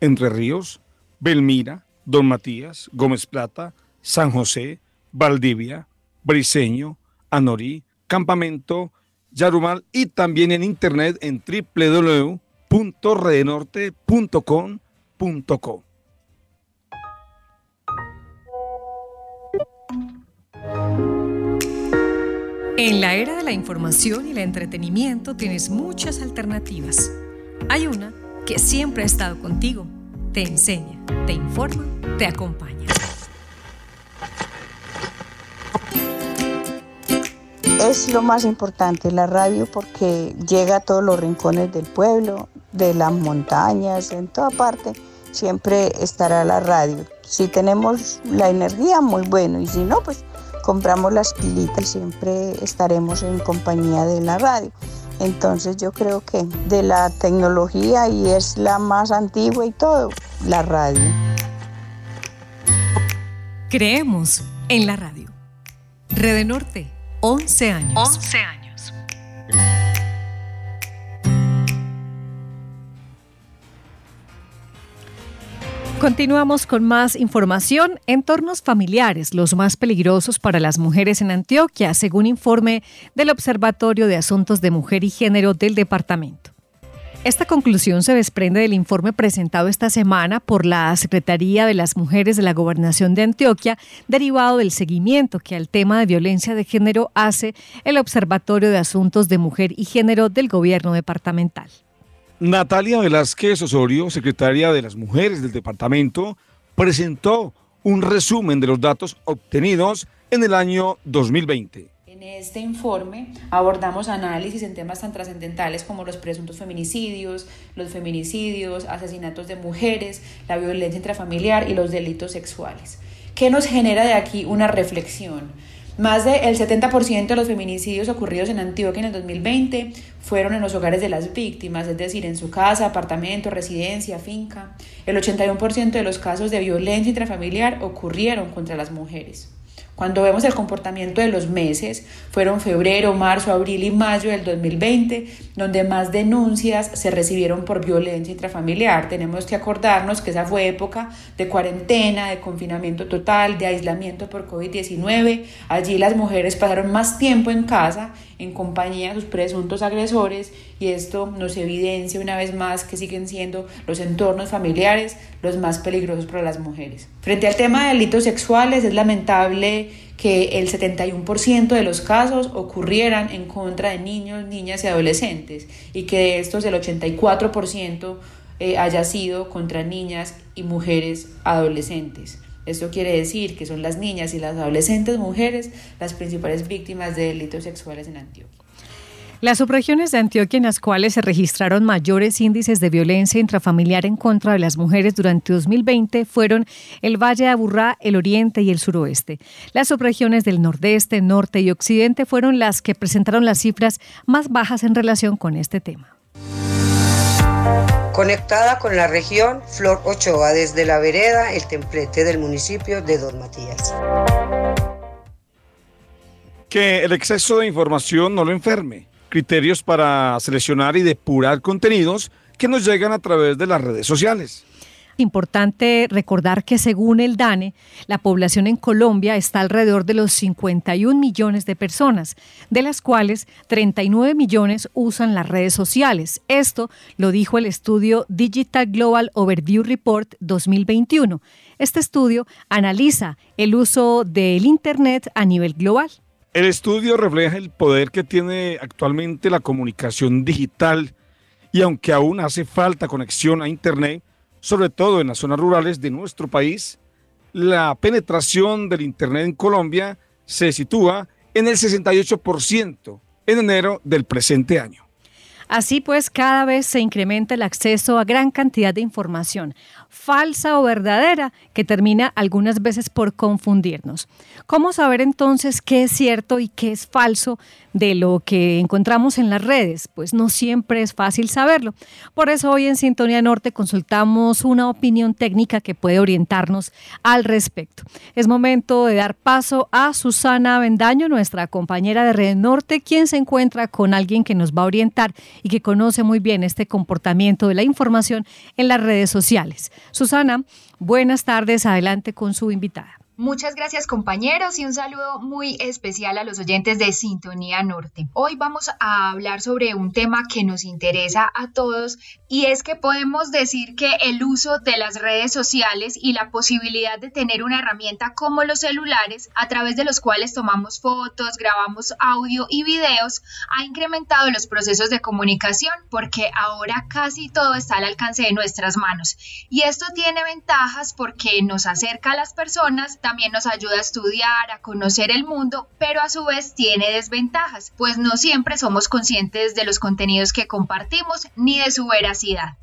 Entre Ríos, Belmira, Don Matías, Gómez Plata, San José, Valdivia, Briseño, Anorí, Campamento, Yarumal y también en internet en www.redenorte.com.co. En la era de la información y el entretenimiento tienes muchas alternativas. Hay una que siempre ha estado contigo te enseña, te informa, te acompaña. Es lo más importante la radio porque llega a todos los rincones del pueblo, de las montañas, en toda parte. Siempre estará la radio. Si tenemos la energía, muy bueno. Y si no, pues compramos las pilitas y siempre estaremos en compañía de la radio. Entonces yo creo que de la tecnología y es la más antigua y todo, la radio. Creemos en la radio. Rede Norte, 11 años. 11 años. Continuamos con más información. Entornos familiares, los más peligrosos para las mujeres en Antioquia, según informe del Observatorio de Asuntos de Mujer y Género del departamento. Esta conclusión se desprende del informe presentado esta semana por la Secretaría de las Mujeres de la Gobernación de Antioquia, derivado del seguimiento que al tema de violencia de género hace el Observatorio de Asuntos de Mujer y Género del Gobierno departamental. Natalia Velázquez Osorio, secretaria de las Mujeres del departamento, presentó un resumen de los datos obtenidos en el año 2020. En este informe abordamos análisis en temas tan trascendentales como los presuntos feminicidios, los feminicidios, asesinatos de mujeres, la violencia intrafamiliar y los delitos sexuales. ¿Qué nos genera de aquí una reflexión? Más del 70% de los feminicidios ocurridos en Antioquia en el 2020 fueron en los hogares de las víctimas, es decir, en su casa, apartamento, residencia, finca. El 81% de los casos de violencia intrafamiliar ocurrieron contra las mujeres. Cuando vemos el comportamiento de los meses, fueron febrero, marzo, abril y mayo del 2020, donde más denuncias se recibieron por violencia intrafamiliar. Tenemos que acordarnos que esa fue época de cuarentena, de confinamiento total, de aislamiento por COVID-19. Allí las mujeres pasaron más tiempo en casa en compañía de sus presuntos agresores y esto nos evidencia una vez más que siguen siendo los entornos familiares los más peligrosos para las mujeres. Frente al tema de delitos sexuales es lamentable que el 71% de los casos ocurrieran en contra de niños, niñas y adolescentes y que de estos el 84% eh, haya sido contra niñas y mujeres adolescentes. Esto quiere decir que son las niñas y las adolescentes mujeres las principales víctimas de delitos sexuales en Antioquia. Las subregiones de Antioquia en las cuales se registraron mayores índices de violencia intrafamiliar en contra de las mujeres durante 2020 fueron el Valle de Aburrá, el Oriente y el Suroeste. Las subregiones del Nordeste, Norte y Occidente fueron las que presentaron las cifras más bajas en relación con este tema. Conectada con la región, Flor Ochoa desde la vereda, el templete del municipio de Don Matías. Que el exceso de información no lo enferme criterios para seleccionar y depurar contenidos que nos llegan a través de las redes sociales. Importante recordar que según el DANE, la población en Colombia está alrededor de los 51 millones de personas, de las cuales 39 millones usan las redes sociales. Esto lo dijo el estudio Digital Global Overview Report 2021. Este estudio analiza el uso del Internet a nivel global. El estudio refleja el poder que tiene actualmente la comunicación digital y aunque aún hace falta conexión a Internet, sobre todo en las zonas rurales de nuestro país, la penetración del Internet en Colombia se sitúa en el 68% en enero del presente año. Así pues, cada vez se incrementa el acceso a gran cantidad de información, falsa o verdadera, que termina algunas veces por confundirnos. ¿Cómo saber entonces qué es cierto y qué es falso de lo que encontramos en las redes? Pues no siempre es fácil saberlo. Por eso hoy en Sintonía Norte consultamos una opinión técnica que puede orientarnos al respecto. Es momento de dar paso a Susana Bendaño, nuestra compañera de Red Norte, quien se encuentra con alguien que nos va a orientar y que conoce muy bien este comportamiento de la información en las redes sociales. Susana, buenas tardes, adelante con su invitada. Muchas gracias compañeros y un saludo muy especial a los oyentes de Sintonía Norte. Hoy vamos a hablar sobre un tema que nos interesa a todos y es que podemos decir que el uso de las redes sociales y la posibilidad de tener una herramienta como los celulares a través de los cuales tomamos fotos, grabamos audio y videos ha incrementado los procesos de comunicación porque ahora casi todo está al alcance de nuestras manos y esto tiene ventajas porque nos acerca a las personas también nos ayuda a estudiar, a conocer el mundo, pero a su vez tiene desventajas, pues no siempre somos conscientes de los contenidos que compartimos ni de su veracidad.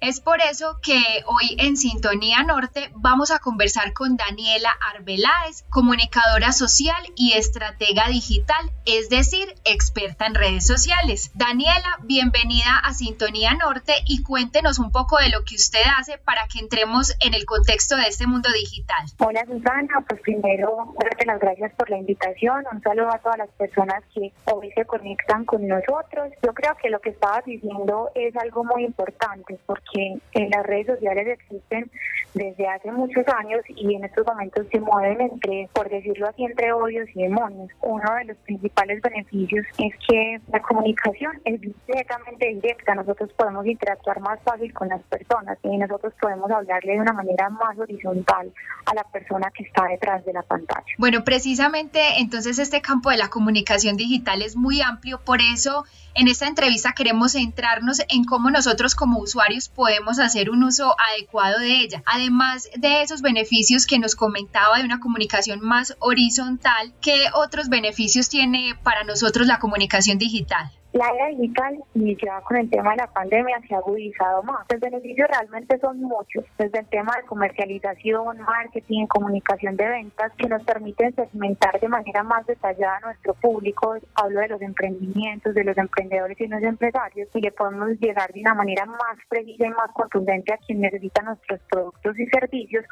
Es por eso que hoy en Sintonía Norte vamos a conversar con Daniela Arbeláez, comunicadora social y estratega digital, es decir, experta en redes sociales. Daniela, bienvenida a Sintonía Norte y cuéntenos un poco de lo que usted hace para que entremos en el contexto de este mundo digital. Hola Susana, pues primero darte las gracias por la invitación, un saludo a todas las personas que hoy se conectan con nosotros. Yo creo que lo que estabas diciendo es algo muy importante porque que en las redes sociales existen desde hace muchos años y en estos momentos se mueven entre, por decirlo así, entre odios y demonios. Uno de los principales beneficios es que la comunicación es directamente directa. Nosotros podemos interactuar más fácil con las personas y nosotros podemos hablarle de una manera más horizontal a la persona que está detrás de la pantalla. Bueno, precisamente entonces este campo de la comunicación digital es muy amplio, por eso en esta entrevista queremos centrarnos en cómo nosotros como usuarios podemos hacer un uso adecuado de ella. Además de esos beneficios que nos comentaba de una comunicación más horizontal, ¿qué otros beneficios tiene para nosotros la comunicación digital? La era digital y ya con el tema de la pandemia se ha agudizado más. Los beneficios realmente son muchos, desde el tema de comercialización, marketing, comunicación de ventas, que nos permiten segmentar de manera más detallada a nuestro público. Hablo de los emprendimientos, de los emprendedores y los empresarios, y le podemos llegar de una manera más precisa y más contundente a quien necesita nuestros productos y servicios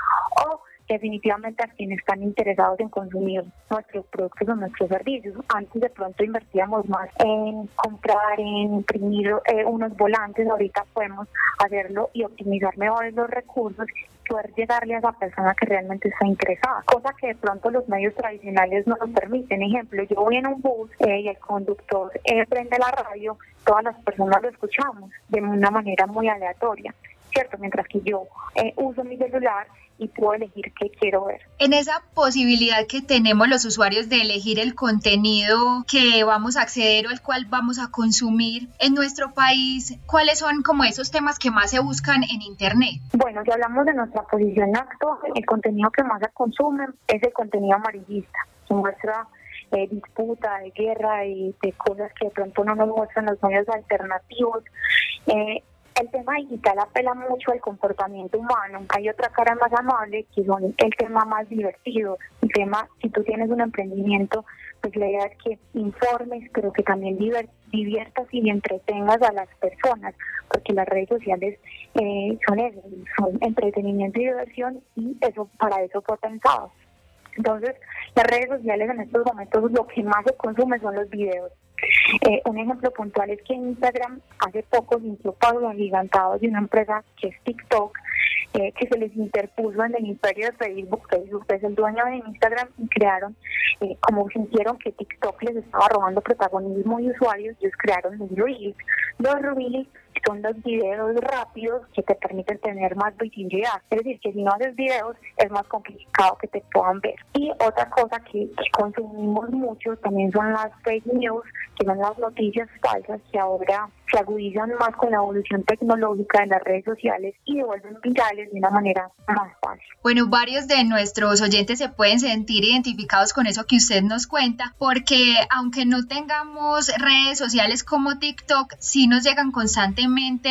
o definitivamente a quienes están interesados en consumir nuestros productos o nuestros servicios. Antes de pronto invertíamos más en comprar, en imprimir eh, unos volantes, ahorita podemos hacerlo y optimizar mejor los recursos poder llegarle a esa persona que realmente está interesada, cosa que de pronto los medios tradicionales no nos permiten. Ejemplo, yo voy en un bus eh, y el conductor eh, prende la radio, todas las personas lo escuchamos de una manera muy aleatoria. ¿cierto? Mientras que yo uso mi celular y puedo elegir qué quiero ver. En esa posibilidad que tenemos los usuarios de elegir el contenido que vamos a acceder o el cual vamos a consumir en nuestro país, ¿cuáles son como esos temas que más se buscan en Internet? Bueno, si hablamos de nuestra posición actual, el contenido que más se consume es el contenido amarillista, que muestra eh, disputa, de guerra y de cosas que de pronto no nos muestran los medios alternativos. Eh, el tema digital apela mucho al comportamiento humano. Hay otra cara más amable que son el tema más divertido. El tema, si tú tienes un emprendimiento, pues la idea es que informes, pero que también diviertas y entretengas a las personas, porque las redes sociales eh, son eso, son entretenimiento y diversión y eso para eso fue pensado. Entonces, las redes sociales en estos momentos lo que más se consume son los videos. Eh, un ejemplo puntual es que Instagram hace poco sintió pagos gigantados de una empresa que es TikTok, eh, que se les interpuso en el imperio de Facebook. Facebook es el dueño de Instagram y crearon, eh, como sintieron que TikTok les estaba robando protagonismo y usuarios, ellos crearon los Reels. Los Reels son los videos rápidos que te permiten tener más visibilidad. Es decir, que si no haces videos es más complicado que te puedan ver. Y otra cosa que, consumimos mucho también son las fake news, que son las noticias falsas que ahora se agudizan más con la evolución tecnológica de las redes sociales y devuelven virales de una manera más fácil. Bueno, varios de nuestros oyentes se pueden sentir identificados con eso que usted nos cuenta, porque aunque no tengamos redes sociales como TikTok, sí nos llegan constantemente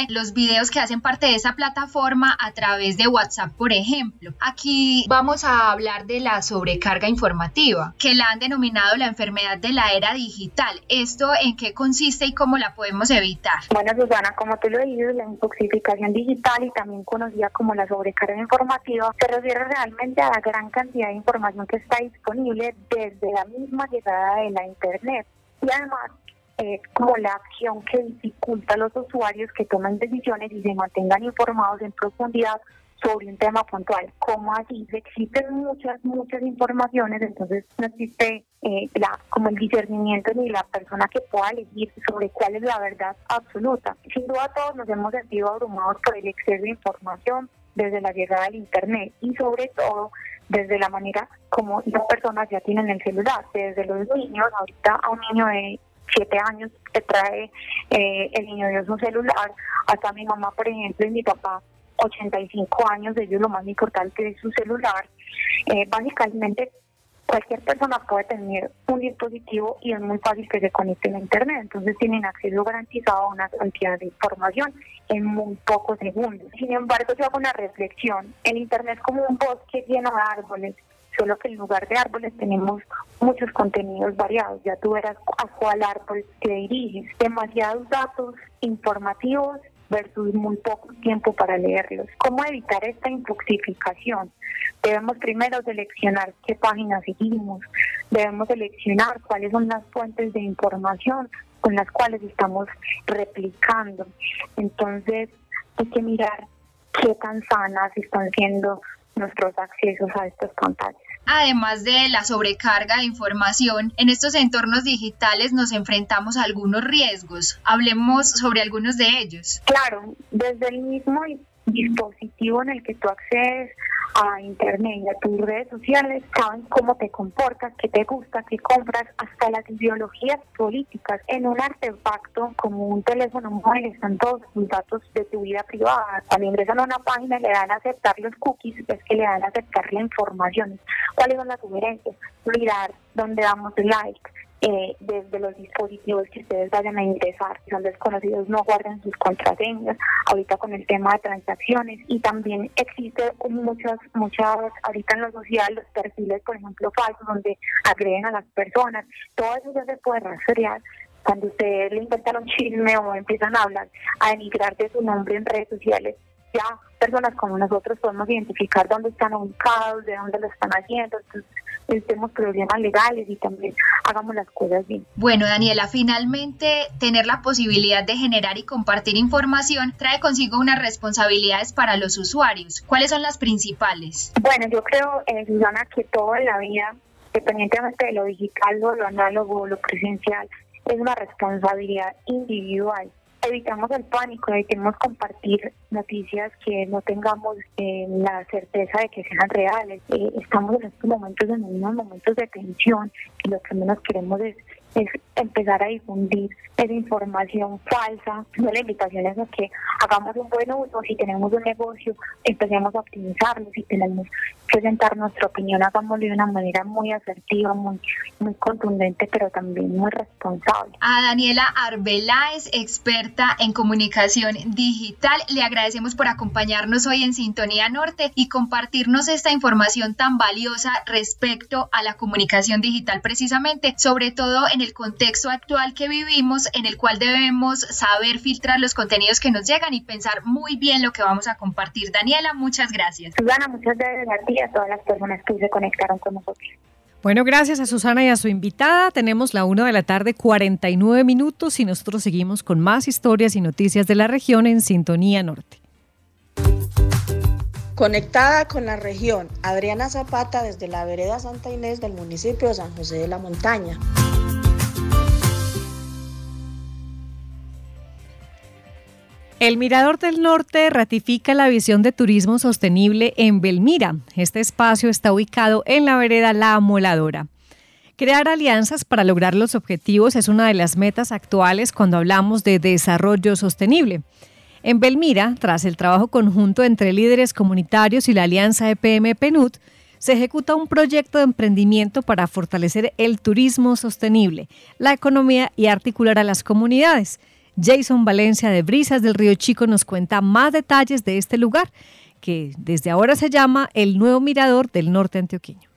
los videos que hacen parte de esa plataforma a través de WhatsApp, por ejemplo. Aquí vamos a hablar de la sobrecarga informativa, que la han denominado la enfermedad de la era digital. ¿Esto en qué consiste y cómo la podemos evitar? Bueno, Susana, como tú lo dices, la intoxicación digital y también conocida como la sobrecarga informativa se refiere realmente a la gran cantidad de información que está disponible desde la misma llegada de la Internet. Y además es como la acción que dificulta a los usuarios que tomen decisiones y se mantengan informados en profundidad sobre un tema puntual. Como así? Existen muchas, muchas informaciones, entonces no existe eh, la, como el discernimiento ni la persona que pueda elegir sobre cuál es la verdad absoluta. Sin duda todos nos hemos sentido abrumados por el exceso de información desde la llegada del Internet y sobre todo desde la manera como las personas ya tienen el celular, desde los niños, ahorita a un niño de siete años te trae eh, el niño Dios un celular, hasta mi mamá, por ejemplo, y mi papá, 85 años, ellos lo más importante es su celular. Eh, básicamente, cualquier persona puede tener un dispositivo y es muy fácil que se conecte a Internet, entonces tienen acceso garantizado a una cantidad de información en muy pocos segundos. Sin embargo, yo hago una reflexión, el Internet es como un bosque lleno de árboles, solo que en lugar de árboles tenemos muchos contenidos variados. Ya tú verás a cuál árbol te diriges. Demasiados datos informativos versus muy poco tiempo para leerlos. ¿Cómo evitar esta intoxicación? Debemos primero seleccionar qué páginas seguimos, debemos seleccionar cuáles son las fuentes de información con las cuales estamos replicando. Entonces hay que mirar qué tan sanas están siendo nuestros accesos a estos pantallas. Además de la sobrecarga de información, en estos entornos digitales nos enfrentamos a algunos riesgos. Hablemos sobre algunos de ellos. Claro, desde el mismo dispositivo en el que tú accedes a internet y a tus redes sociales saben cómo te comportas, qué te gusta, qué compras, hasta las ideologías políticas. En un artefacto como un teléfono móvil están todos los datos de tu vida privada. Cuando ingresan a una página le dan a aceptar los cookies, es que le dan a aceptar la información. ¿Cuáles son las sugerencias? Mirar dónde damos like, eh, desde los dispositivos que ustedes vayan a ingresar, si son desconocidos, no guarden sus contraseñas, ahorita con el tema de transacciones y también existe muchas, muchas, ahorita en lo social, los perfiles, por ejemplo, falsos, donde agreden a las personas, todo eso ya se puede rastrear. Cuando ustedes le inventan un chisme o empiezan a hablar, a denigrar de su nombre en redes sociales, ya personas como nosotros podemos identificar dónde están ubicados, de dónde lo están haciendo, tenemos problemas legales y también hagamos las cosas bien. Bueno, Daniela, finalmente tener la posibilidad de generar y compartir información trae consigo unas responsabilidades para los usuarios. ¿Cuáles son las principales? Bueno, yo creo, eh, Susana, que todo en la vida, independientemente de lo digital o lo análogo o lo presencial, es una responsabilidad individual evitamos el pánico, evitemos compartir noticias que no tengamos eh, la certeza de que sean reales. Eh, estamos en estos momentos en unos momentos de tensión y lo que menos queremos es, es empezar a difundir esa información falsa. No, la invitación es a que hagamos un buen uso, si tenemos un negocio, empecemos a optimizarlo, si tenemos presentar nuestra opinión, hagámoslo de una manera muy asertiva, muy, muy contundente, pero también muy responsable. A Daniela Arbeláez, experta en comunicación digital, le agradecemos por acompañarnos hoy en Sintonía Norte y compartirnos esta información tan valiosa respecto a la comunicación digital precisamente, sobre todo en el contexto actual que vivimos, en el cual debemos saber filtrar los contenidos que nos llegan y pensar muy bien lo que vamos a compartir. Daniela, muchas gracias. Susana, muchas gracias a ti y a todas las personas que se conectaron con nosotros. Bueno, gracias a Susana y a su invitada. Tenemos la 1 de la tarde, 49 minutos y nosotros seguimos con más historias y noticias de la región en Sintonía Norte. Conectada con la región, Adriana Zapata desde la vereda Santa Inés del municipio de San José de la Montaña. El Mirador del Norte ratifica la visión de turismo sostenible en Belmira. Este espacio está ubicado en la vereda La Amoladora. Crear alianzas para lograr los objetivos es una de las metas actuales cuando hablamos de desarrollo sostenible. En Belmira, tras el trabajo conjunto entre líderes comunitarios y la alianza EPM-PNUD, se ejecuta un proyecto de emprendimiento para fortalecer el turismo sostenible, la economía y articular a las comunidades. Jason Valencia de Brisas del Río Chico nos cuenta más detalles de este lugar, que desde ahora se llama el nuevo mirador del norte antioqueño.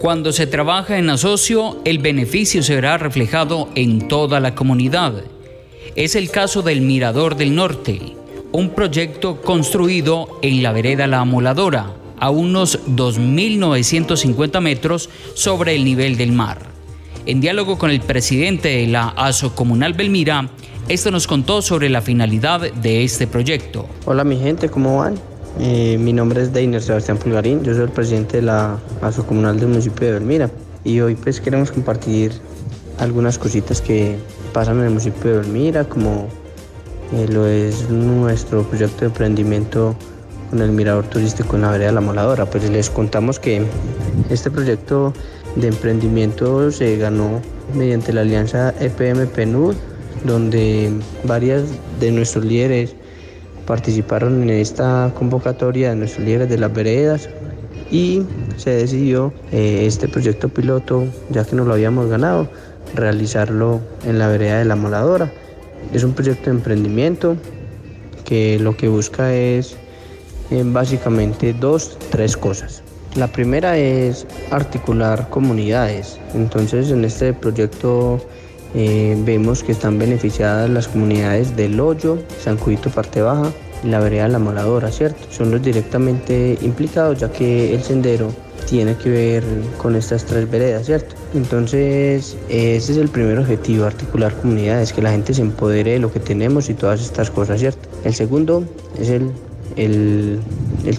Cuando se trabaja en asocio, el beneficio se verá reflejado en toda la comunidad. Es el caso del Mirador del Norte, un proyecto construido en la vereda La Amoladora, a unos 2.950 metros sobre el nivel del mar. En diálogo con el presidente de la ASO Comunal Belmira, esto nos contó sobre la finalidad de este proyecto. Hola mi gente, ¿cómo van? Eh, mi nombre es Deiner Sebastián Pulgarín, yo soy el presidente de la ASO Comunal del municipio de Belmira y hoy pues queremos compartir algunas cositas que pasan en el municipio de Belmira, como eh, lo es nuestro proyecto de emprendimiento con el mirador turístico en la vereda la Moladora. Pues les contamos que este proyecto de emprendimiento se ganó mediante la alianza EPM-PNUD, donde varias de nuestros líderes participaron en esta convocatoria de nuestros líderes de las veredas y se decidió eh, este proyecto piloto, ya que no lo habíamos ganado, realizarlo en la vereda de la Moladora. Es un proyecto de emprendimiento que lo que busca es básicamente dos, tres cosas. La primera es articular comunidades. Entonces en este proyecto eh, vemos que están beneficiadas las comunidades del Hoyo, San Cudito Parte Baja y la vereda La Moladora, ¿cierto? Son los directamente implicados ya que el sendero tiene que ver con estas tres veredas, ¿cierto? Entonces, ese es el primer objetivo, articular comunidades, que la gente se empodere de lo que tenemos y todas estas cosas, ¿cierto? El segundo es el el,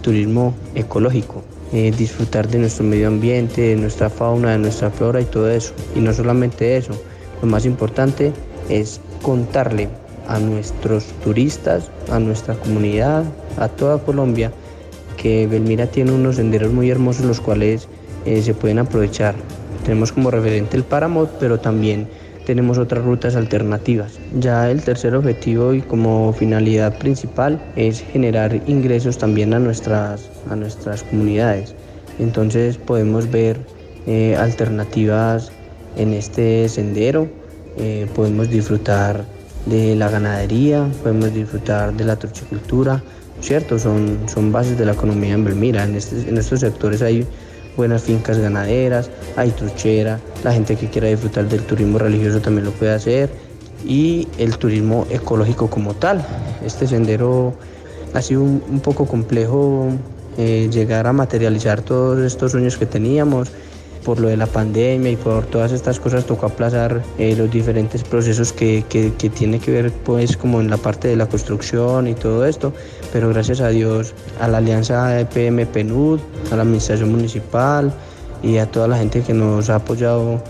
turismo ecológico, eh, disfrutar de nuestro medio ambiente, de nuestra fauna, de nuestra flora y todo eso. Y no solamente eso, lo más importante es contarle a nuestros turistas, a nuestra comunidad, a toda Colombia, que Belmira tiene unos senderos muy hermosos los cuales eh, se pueden aprovechar. Tenemos como referente el páramo, pero también tenemos otras rutas alternativas. Ya el tercer objetivo y como finalidad principal es generar ingresos también a nuestras, a nuestras comunidades. Entonces podemos ver eh, alternativas en este sendero, eh, podemos disfrutar de la ganadería, podemos disfrutar de la torchicultura, ¿cierto? Son, son bases de la economía en Belmira. En, este, en estos sectores hay buenas fincas ganaderas, hay truchera, la gente que quiera disfrutar del turismo religioso también lo puede hacer y el turismo ecológico como tal. Este sendero ha sido un, poco complejo eh, llegar a materializar todos estos sueños que teníamos por lo de la pandemia y por todas estas cosas tocó aplazar eh, los diferentes procesos que, que, que, tiene que ver pues como en la parte de la construcción y todo esto, pero gracias a Dios a la alianza EPM PNUD, a la administración municipal y a toda la gente que nos ha apoyado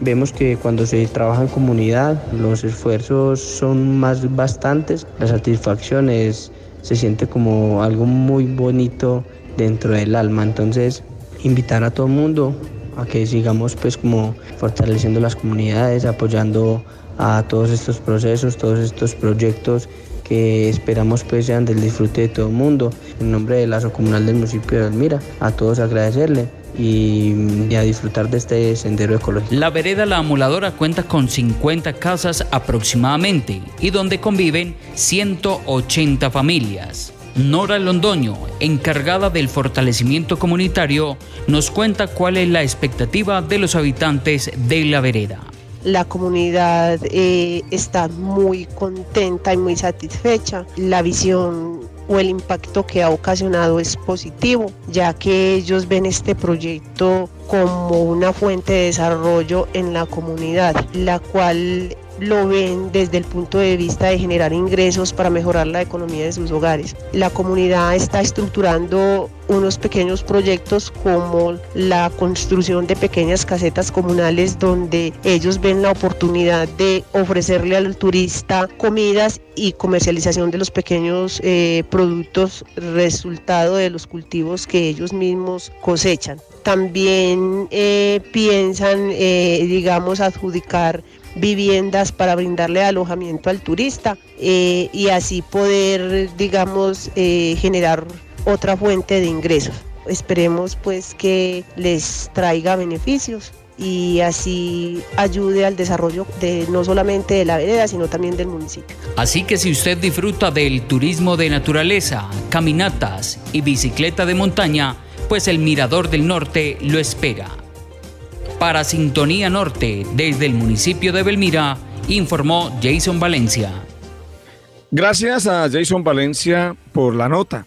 vemos que cuando se trabaja en comunidad los esfuerzos son más bastantes, la satisfacción es, se siente como algo muy bonito dentro del alma. Entonces, invitar a todo el mundo a que sigamos pues como fortaleciendo las comunidades, apoyando a todos estos procesos, todos estos proyectos que esperamos pues sean del disfrute de todo el mundo. En nombre del lazo comunal del municipio de Almira, a todos agradecerle y, a disfrutar de este sendero ecológico. La vereda La Amuladora cuenta con 50 casas aproximadamente y donde conviven 180 familias. Nora Londoño, encargada del fortalecimiento comunitario, nos cuenta cuál es la expectativa de los habitantes de la vereda. La comunidad eh, está muy contenta y muy satisfecha. La visión o el impacto que ha ocasionado es positivo, ya que ellos ven este proyecto como una fuente de desarrollo en la comunidad, la cual lo ven desde el punto de vista de generar ingresos para mejorar la economía de sus hogares. La comunidad está estructurando unos pequeños proyectos como la construcción de pequeñas casetas comunales donde ellos ven la oportunidad de ofrecerle al turista comidas y comercialización de los pequeños eh, productos resultado de los cultivos que ellos mismos cosechan. También eh, piensan, eh, digamos, adjudicar viviendas para brindarle alojamiento al turista eh, y así poder, digamos, eh, generar otra fuente de ingresos. Esperemos pues que les traiga beneficios y así ayude al desarrollo de no solamente de la vereda, sino también del municipio. Así que si usted disfruta del turismo de naturaleza, caminatas y bicicleta de montaña, pues el Mirador del Norte lo espera. Para Sintonía Norte, desde el municipio de Belmira, informó Jason Valencia. Gracias a Jason Valencia por la nota.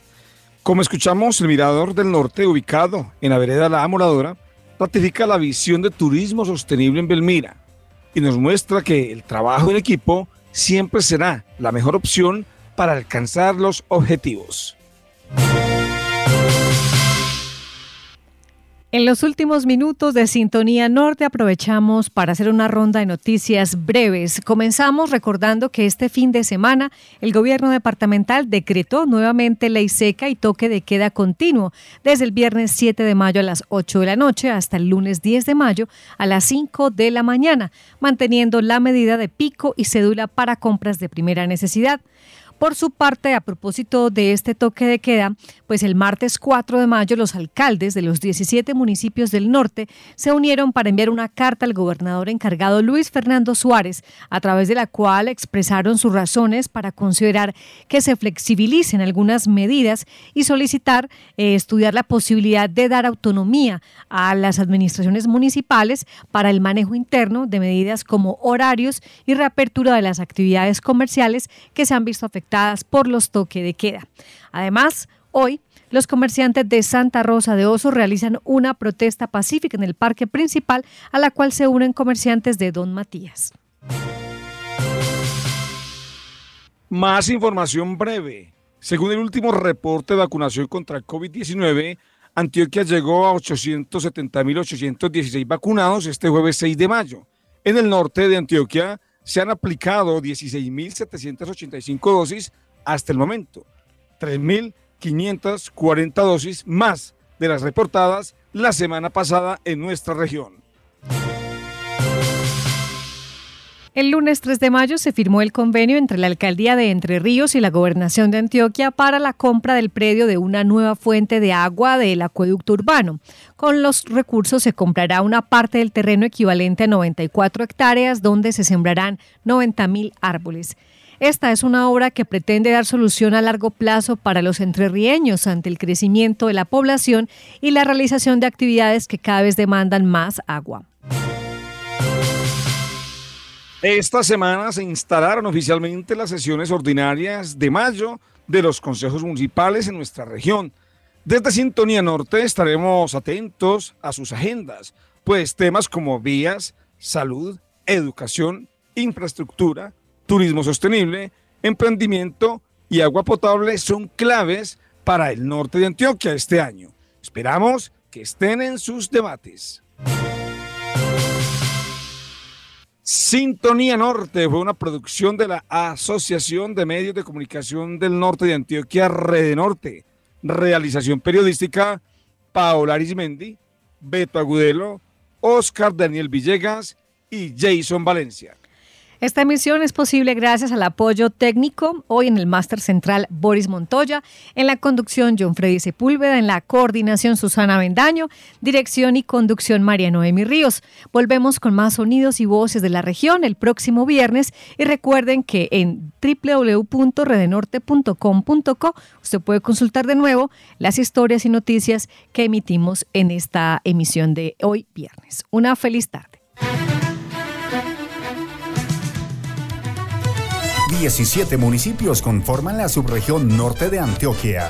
Como escuchamos, el Mirador del Norte, ubicado en la vereda La Amoradora, ratifica la visión de turismo sostenible en Belmira y nos muestra que el trabajo en equipo siempre será la mejor opción para alcanzar los objetivos. En los últimos minutos de Sintonía Norte aprovechamos para hacer una ronda de noticias breves. Comenzamos recordando que este fin de semana el gobierno departamental decretó nuevamente ley seca y toque de queda continuo desde el viernes 7 de mayo a las 8 de la noche hasta el lunes 10 de mayo a las 5 de la mañana, manteniendo la medida de pico y cédula para compras de primera necesidad. Por su parte, a propósito de este toque de queda, pues el martes 4 de mayo los alcaldes de los 17 municipios del norte se unieron para enviar una carta al gobernador encargado Luis Fernando Suárez, a través de la cual expresaron sus razones para considerar que se flexibilicen algunas medidas y solicitar eh, estudiar la posibilidad de dar autonomía a las administraciones municipales para el manejo interno de medidas como horarios y reapertura de las actividades comerciales que se han visto afectadas por los toques de queda. Además, hoy los comerciantes de Santa Rosa de Oso realizan una protesta pacífica en el parque principal a la cual se unen comerciantes de Don Matías. Más información breve. Según el último reporte de vacunación contra el COVID-19, Antioquia llegó a 870.816 vacunados este jueves 6 de mayo. En el norte de Antioquia, se han aplicado 16.785 dosis hasta el momento, 3.540 dosis más de las reportadas la semana pasada en nuestra región. El lunes 3 de mayo se firmó el convenio entre la Alcaldía de Entre Ríos y la Gobernación de Antioquia para la compra del predio de una nueva fuente de agua del acueducto urbano. Con los recursos se comprará una parte del terreno equivalente a 94 hectáreas donde se sembrarán 90 mil árboles. Esta es una obra que pretende dar solución a largo plazo para los entrerrieños ante el crecimiento de la población y la realización de actividades que cada vez demandan más agua. Esta semana se instalaron oficialmente las sesiones ordinarias de mayo de los consejos municipales en nuestra región. Desde Sintonía Norte estaremos atentos a sus agendas, pues temas como vías, salud, educación, infraestructura, turismo sostenible, emprendimiento y agua potable son claves para el norte de Antioquia este año. Esperamos que estén en sus debates. Sintonía Norte fue una producción de la Asociación de Medios de Comunicación del Norte de Antioquia, Rede Norte. Realización periodística, Paola Arismendi, Beto Agudelo, Oscar Daniel Villegas y Jason Valencia. Esta emisión es posible gracias al apoyo técnico, hoy en el Máster Central Boris Montoya, en la conducción John Freddy Sepúlveda, en la coordinación Susana Bendaño, dirección y conducción María Noemi Ríos. Volvemos con más sonidos y voces de la región el próximo viernes y recuerden que en www.redenorte.com.co usted puede consultar de nuevo las historias y noticias que emitimos en esta emisión de hoy viernes. Una feliz tarde. 17 municipios conforman la subregión norte de Antioquia.